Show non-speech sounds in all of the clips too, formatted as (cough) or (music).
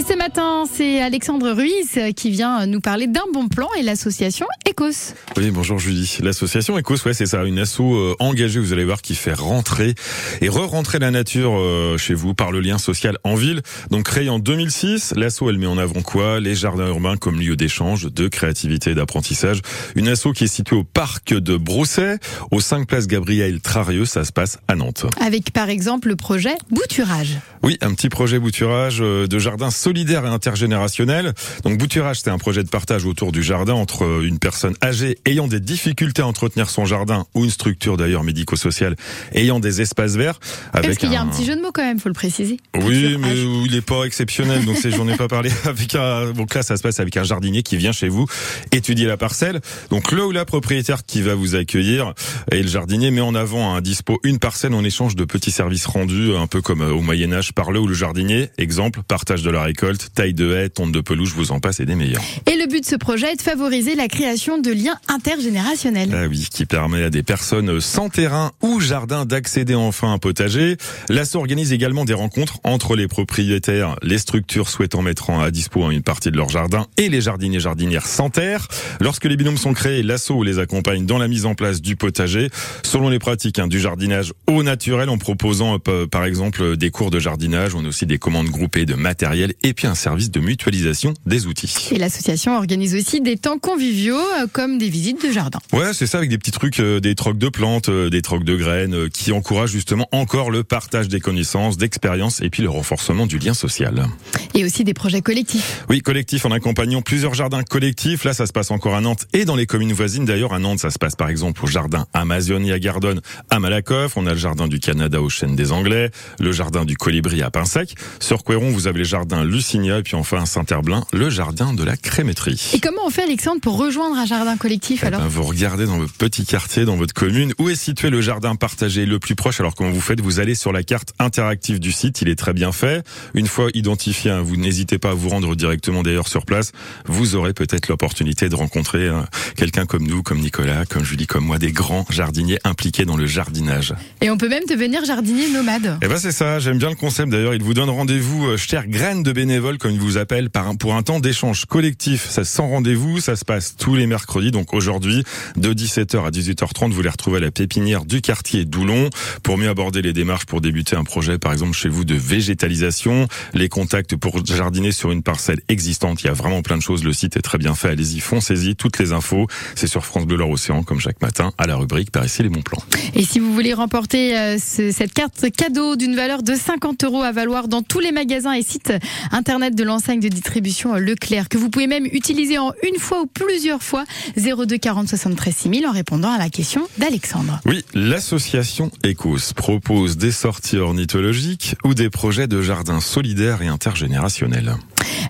Et ce matin, c'est Alexandre Ruiz qui vient nous parler d'un bon plan et l'association Ecos. Oui, bonjour Julie. L'association Ecos, ouais, c'est ça, une asso euh, engagée, vous allez voir, qui fait rentrer et re-rentrer la nature euh, chez vous par le lien social en ville. Donc créée en 2006, l'asso, elle met en avant quoi? Les jardins urbains comme lieu d'échange, de créativité et d'apprentissage. Une asso qui est située au parc de Brousset, au 5 place Gabriel Trarieux, ça se passe à Nantes. Avec par exemple le projet Bouturage. Oui, un petit projet bouturage euh, de jardin solidaire et intergénérationnel. Donc bouturage, c'est un projet de partage autour du jardin entre euh, une personne âgée ayant des difficultés à entretenir son jardin ou une structure d'ailleurs médico-sociale ayant des espaces verts. Avec Parce qu'il y a un petit jeu de mots quand même, faut le préciser. Oui, mais il n'est pas exceptionnel, donc j'en ai pas parlé. (laughs) Avec un, donc là, ça se passe avec un jardinier qui vient chez vous étudier la parcelle. Donc le ou la propriétaire qui va vous accueillir et le jardinier met en avant un dispo une parcelle en échange de petits services rendus, un peu comme euh, au Moyen Âge par le ou le jardinier. Exemple, partage de la récolte, taille de haie, tonte de pelouse, je vous en passe et des meilleurs. Et le but de ce projet est de favoriser la création de liens intergénérationnels. Ah oui, qui permet à des personnes sans terrain ou jardin d'accéder enfin à un potager. L'asso organise également des rencontres entre les propriétaires, les structures souhaitant mettre à dispo une partie de leur jardin et les jardiniers jardinières sans terre. Lorsque les binômes sont créés, l'asso les accompagne dans la mise en place du potager selon les pratiques hein, du jardinage au naturel en proposant euh, par exemple des cours de jardinage. On a aussi des commandes groupées de matériel et puis un service de mutualisation des outils. Et l'association organise aussi des temps conviviaux euh, comme des visites de jardin. Ouais, c'est ça avec des petits trucs, euh, des trocs de plantes, des trocs de graines qui encouragent justement encore le partage des connaissances, d'expériences et puis le renforcement du lien social. Et aussi des projets collectifs. Oui, collectifs en accompagnant plusieurs jardins collectifs. Là, ça se passe encore à Nantes et dans les communes voisines. D'ailleurs, à Nantes, ça se passe par exemple au jardin Amazonie à Gardonne, à Malakoff. On a le jardin du Canada au Chêne des Anglais, le jardin du Colibri à Pinsec. Sur Couéron, vous avez les jardins Lucinia et puis enfin Saint-Herblain, le jardin de la Crémétrie. Et comment on fait, Alexandre, pour rejoindre un jardin collectif eh alors ben, Vous regardez dans votre petit quartier, dans votre commune, où est situé le jardin partagé le plus proche? Alors comment vous faites? Vous allez sur la carte interactive du site, il est très bien fait. Une fois identifié, hein, vous n'hésitez pas à vous rendre directement d'ailleurs sur place. Vous aurez peut-être l'opportunité de rencontrer hein, quelqu'un comme nous, comme Nicolas, comme Julie, comme moi, des grands jardiniers impliqués dans le jardinage. Et on peut même devenir jardinier nomade. Eh ben c'est ça, j'aime bien le concept d'ailleurs. Il vous donne rendez-vous, euh, chère graine de bénévoles, comme il vous appelle, pour un temps d'échange collectif. Ça sans rendez-vous, ça se passe tous les mercredis. Donc aujourd'hui, de 17h à 18h30, vous les retrouvez à la pépinière du quartier d'Oulon pour mieux aborder les démarches pour débuter un projet, par exemple chez vous, de végétalisation, les contacts pour jardiner sur une parcelle existante. Il y a vraiment plein de choses. Le site est très bien fait. Allez-y, foncez-y. Toutes les infos, c'est sur France Bleu Océan, comme chaque matin, à la rubrique Par ici les bons plans. Et si vous voulez remporter euh, ce, cette carte cadeau d'une valeur de 50 euros à valoir dans tous les magasins et sites internet de l'enseigne de distribution Leclerc, que vous pouvez même utiliser en une fois ou plusieurs fois, 02 40 73 6000 en répondant à la question d'Alexandre. Oui, l'association Ecos propose des sorties ornithologiques ou des projets de jardins solidaires et intergénérationnels.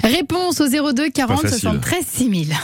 Réponse au 02 40 73 6000.